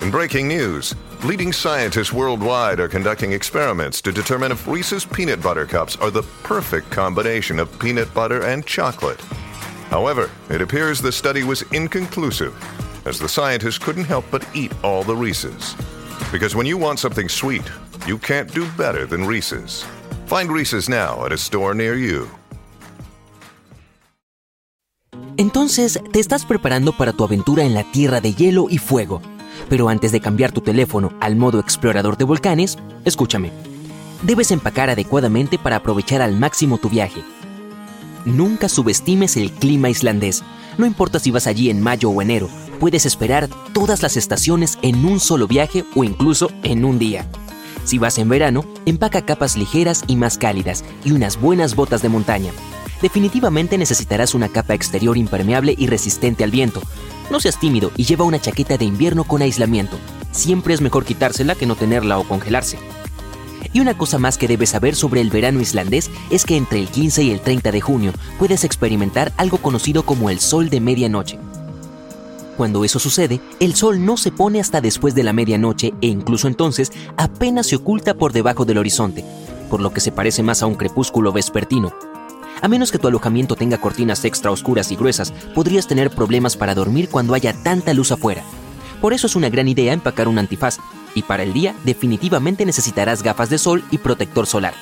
In breaking news, leading scientists worldwide are conducting experiments to determine if Reese's Peanut Butter Cups are the perfect combination of peanut butter and chocolate. However, it appears the study was inconclusive, as the scientists couldn't help but eat all the Reese's. Because when you want something sweet, you can't do better than Reese's. Find Reese's now at a store near you. Entonces, te estás preparando para tu aventura en la Tierra de Hielo y Fuego. Pero antes de cambiar tu teléfono al modo explorador de volcanes, escúchame. Debes empacar adecuadamente para aprovechar al máximo tu viaje. Nunca subestimes el clima islandés. No importa si vas allí en mayo o enero, puedes esperar todas las estaciones en un solo viaje o incluso en un día. Si vas en verano, empaca capas ligeras y más cálidas y unas buenas botas de montaña. Definitivamente necesitarás una capa exterior impermeable y resistente al viento. No seas tímido y lleva una chaqueta de invierno con aislamiento. Siempre es mejor quitársela que no tenerla o congelarse. Y una cosa más que debes saber sobre el verano islandés es que entre el 15 y el 30 de junio puedes experimentar algo conocido como el sol de medianoche. Cuando eso sucede, el sol no se pone hasta después de la medianoche e incluso entonces apenas se oculta por debajo del horizonte, por lo que se parece más a un crepúsculo vespertino. A menos que tu alojamiento tenga cortinas extra oscuras y gruesas, podrías tener problemas para dormir cuando haya tanta luz afuera. Por eso es una gran idea empacar un antifaz, y para el día definitivamente necesitarás gafas de sol y protector solar.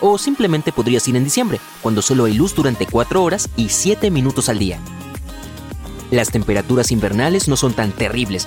O simplemente podrías ir en diciembre, cuando solo hay luz durante 4 horas y 7 minutos al día. Las temperaturas invernales no son tan terribles,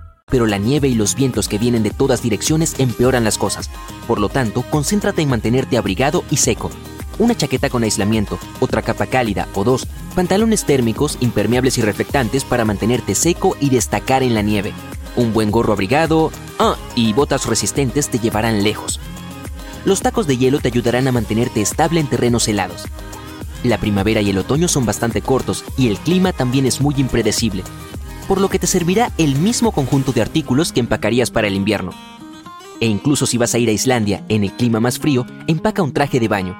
Pero la nieve y los vientos que vienen de todas direcciones empeoran las cosas. Por lo tanto, concéntrate en mantenerte abrigado y seco. Una chaqueta con aislamiento, otra capa cálida o dos, pantalones térmicos, impermeables y reflectantes para mantenerte seco y destacar en la nieve. Un buen gorro abrigado, ah, y botas resistentes te llevarán lejos. Los tacos de hielo te ayudarán a mantenerte estable en terrenos helados. La primavera y el otoño son bastante cortos y el clima también es muy impredecible, por lo que te servirá el mismo conjunto de artículos que empacarías para el invierno. E incluso si vas a ir a Islandia en el clima más frío, empaca un traje de baño.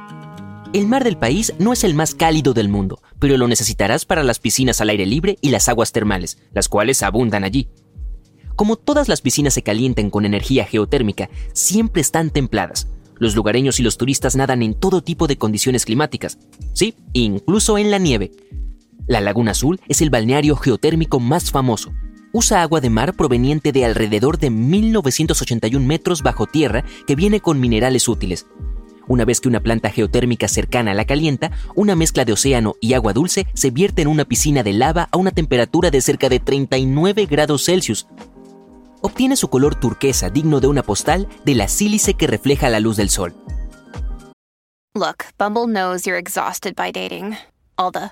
El mar del país no es el más cálido del mundo, pero lo necesitarás para las piscinas al aire libre y las aguas termales, las cuales abundan allí. Como todas las piscinas se calientan con energía geotérmica, siempre están templadas. Los lugareños y los turistas nadan en todo tipo de condiciones climáticas, sí, incluso en la nieve, la Laguna Azul es el balneario geotérmico más famoso. Usa agua de mar proveniente de alrededor de 1981 metros bajo tierra que viene con minerales útiles. Una vez que una planta geotérmica cercana la calienta, una mezcla de océano y agua dulce se vierte en una piscina de lava a una temperatura de cerca de 39 grados Celsius. Obtiene su color turquesa digno de una postal de la sílice que refleja la luz del sol. Look, Bumble knows you're exhausted by dating. All the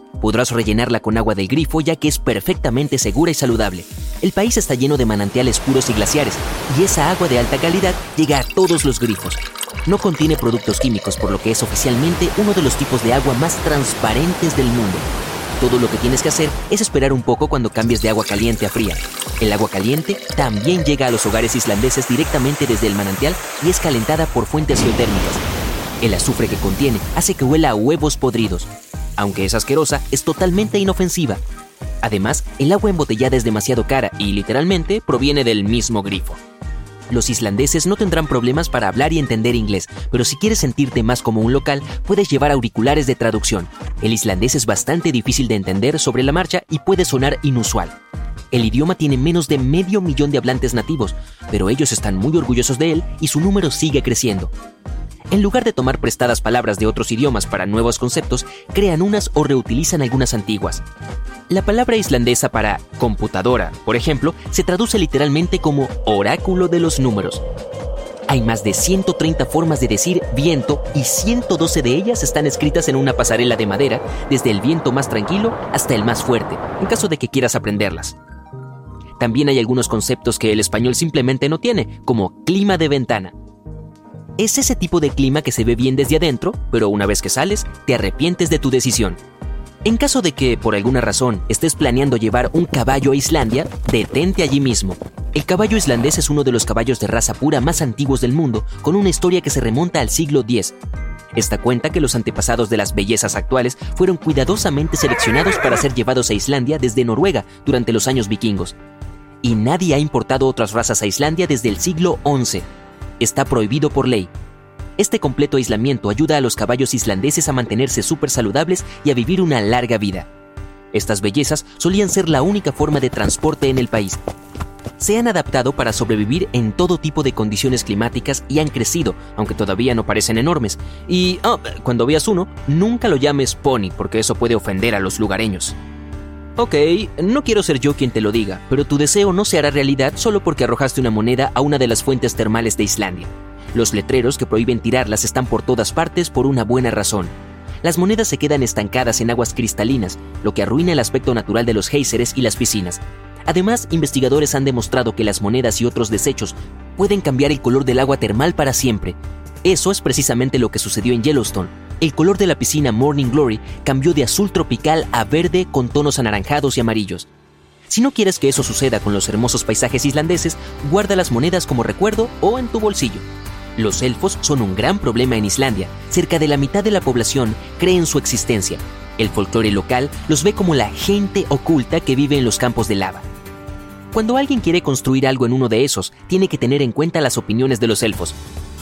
Podrás rellenarla con agua del grifo ya que es perfectamente segura y saludable. El país está lleno de manantiales puros y glaciares, y esa agua de alta calidad llega a todos los grifos. No contiene productos químicos, por lo que es oficialmente uno de los tipos de agua más transparentes del mundo. Todo lo que tienes que hacer es esperar un poco cuando cambies de agua caliente a fría. El agua caliente también llega a los hogares islandeses directamente desde el manantial y es calentada por fuentes geotérmicas. El azufre que contiene hace que huela a huevos podridos. Aunque es asquerosa, es totalmente inofensiva. Además, el agua embotellada es demasiado cara y literalmente proviene del mismo grifo. Los islandeses no tendrán problemas para hablar y entender inglés, pero si quieres sentirte más como un local, puedes llevar auriculares de traducción. El islandés es bastante difícil de entender sobre la marcha y puede sonar inusual. El idioma tiene menos de medio millón de hablantes nativos, pero ellos están muy orgullosos de él y su número sigue creciendo. En lugar de tomar prestadas palabras de otros idiomas para nuevos conceptos, crean unas o reutilizan algunas antiguas. La palabra islandesa para computadora, por ejemplo, se traduce literalmente como oráculo de los números. Hay más de 130 formas de decir viento y 112 de ellas están escritas en una pasarela de madera, desde el viento más tranquilo hasta el más fuerte, en caso de que quieras aprenderlas. También hay algunos conceptos que el español simplemente no tiene, como clima de ventana. Es ese tipo de clima que se ve bien desde adentro, pero una vez que sales, te arrepientes de tu decisión. En caso de que, por alguna razón, estés planeando llevar un caballo a Islandia, detente allí mismo. El caballo islandés es uno de los caballos de raza pura más antiguos del mundo, con una historia que se remonta al siglo X. Esta cuenta que los antepasados de las bellezas actuales fueron cuidadosamente seleccionados para ser llevados a Islandia desde Noruega durante los años vikingos. Y nadie ha importado otras razas a Islandia desde el siglo XI. Está prohibido por ley, este completo aislamiento ayuda a los caballos islandeses a mantenerse súper saludables y a vivir una larga vida. Estas bellezas solían ser la única forma de transporte en el país. Se han adaptado para sobrevivir en todo tipo de condiciones climáticas y han crecido, aunque todavía no parecen enormes. Y oh, cuando veas uno, nunca lo llames pony, porque eso puede ofender a los lugareños. Ok, no quiero ser yo quien te lo diga, pero tu deseo no se hará realidad solo porque arrojaste una moneda a una de las fuentes termales de Islandia. Los letreros que prohíben tirarlas están por todas partes por una buena razón. Las monedas se quedan estancadas en aguas cristalinas, lo que arruina el aspecto natural de los géiseres y las piscinas. Además, investigadores han demostrado que las monedas y otros desechos pueden cambiar el color del agua termal para siempre. Eso es precisamente lo que sucedió en Yellowstone. El color de la piscina Morning Glory cambió de azul tropical a verde con tonos anaranjados y amarillos. Si no quieres que eso suceda con los hermosos paisajes islandeses, guarda las monedas como recuerdo o en tu bolsillo. Los elfos son un gran problema en Islandia. Cerca de la mitad de la población cree en su existencia. El folclore local los ve como la gente oculta que vive en los campos de lava. Cuando alguien quiere construir algo en uno de esos, tiene que tener en cuenta las opiniones de los elfos.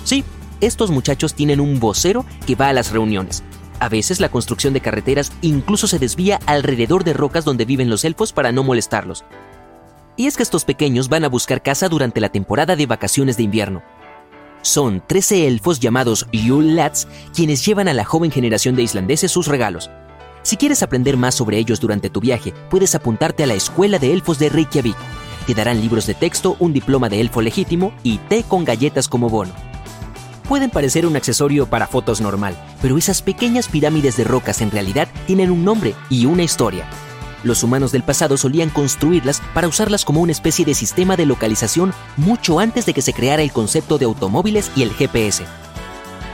Sí, estos muchachos tienen un vocero que va a las reuniones. A veces la construcción de carreteras incluso se desvía alrededor de rocas donde viven los elfos para no molestarlos. Y es que estos pequeños van a buscar casa durante la temporada de vacaciones de invierno. Son 13 elfos llamados Yule Lads quienes llevan a la joven generación de islandeses sus regalos. Si quieres aprender más sobre ellos durante tu viaje, puedes apuntarte a la Escuela de Elfos de Reykjavik. Te darán libros de texto, un diploma de elfo legítimo y té con galletas como bono. Pueden parecer un accesorio para fotos normal, pero esas pequeñas pirámides de rocas en realidad tienen un nombre y una historia. Los humanos del pasado solían construirlas para usarlas como una especie de sistema de localización mucho antes de que se creara el concepto de automóviles y el GPS.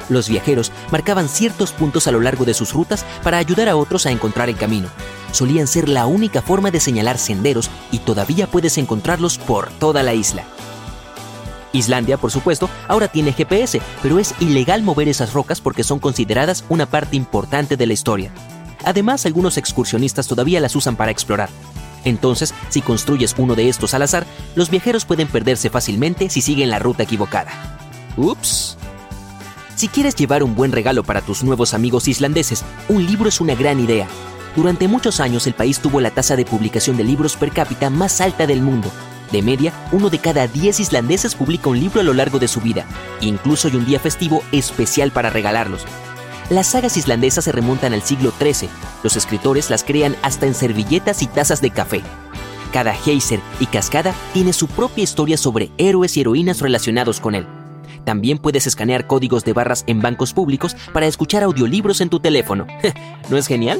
Los viajeros marcaban ciertos puntos a lo largo de sus rutas para ayudar a otros a encontrar el camino. Solían ser la única forma de señalar senderos y todavía puedes encontrarlos por toda la isla. Islandia, por supuesto, ahora tiene GPS, pero es ilegal mover esas rocas porque son consideradas una parte importante de la historia. Además, algunos excursionistas todavía las usan para explorar. Entonces, si construyes uno de estos al azar, los viajeros pueden perderse fácilmente si siguen la ruta equivocada. Ups. Si quieres llevar un buen regalo para tus nuevos amigos islandeses, un libro es una gran idea. Durante muchos años el país tuvo la tasa de publicación de libros per cápita más alta del mundo. De media, uno de cada 10 islandeses publica un libro a lo largo de su vida. Incluso hay un día festivo especial para regalarlos. Las sagas islandesas se remontan al siglo XIII. Los escritores las crean hasta en servilletas y tazas de café. Cada geyser y cascada tiene su propia historia sobre héroes y heroínas relacionados con él. También puedes escanear códigos de barras en bancos públicos para escuchar audiolibros en tu teléfono. ¿No es genial?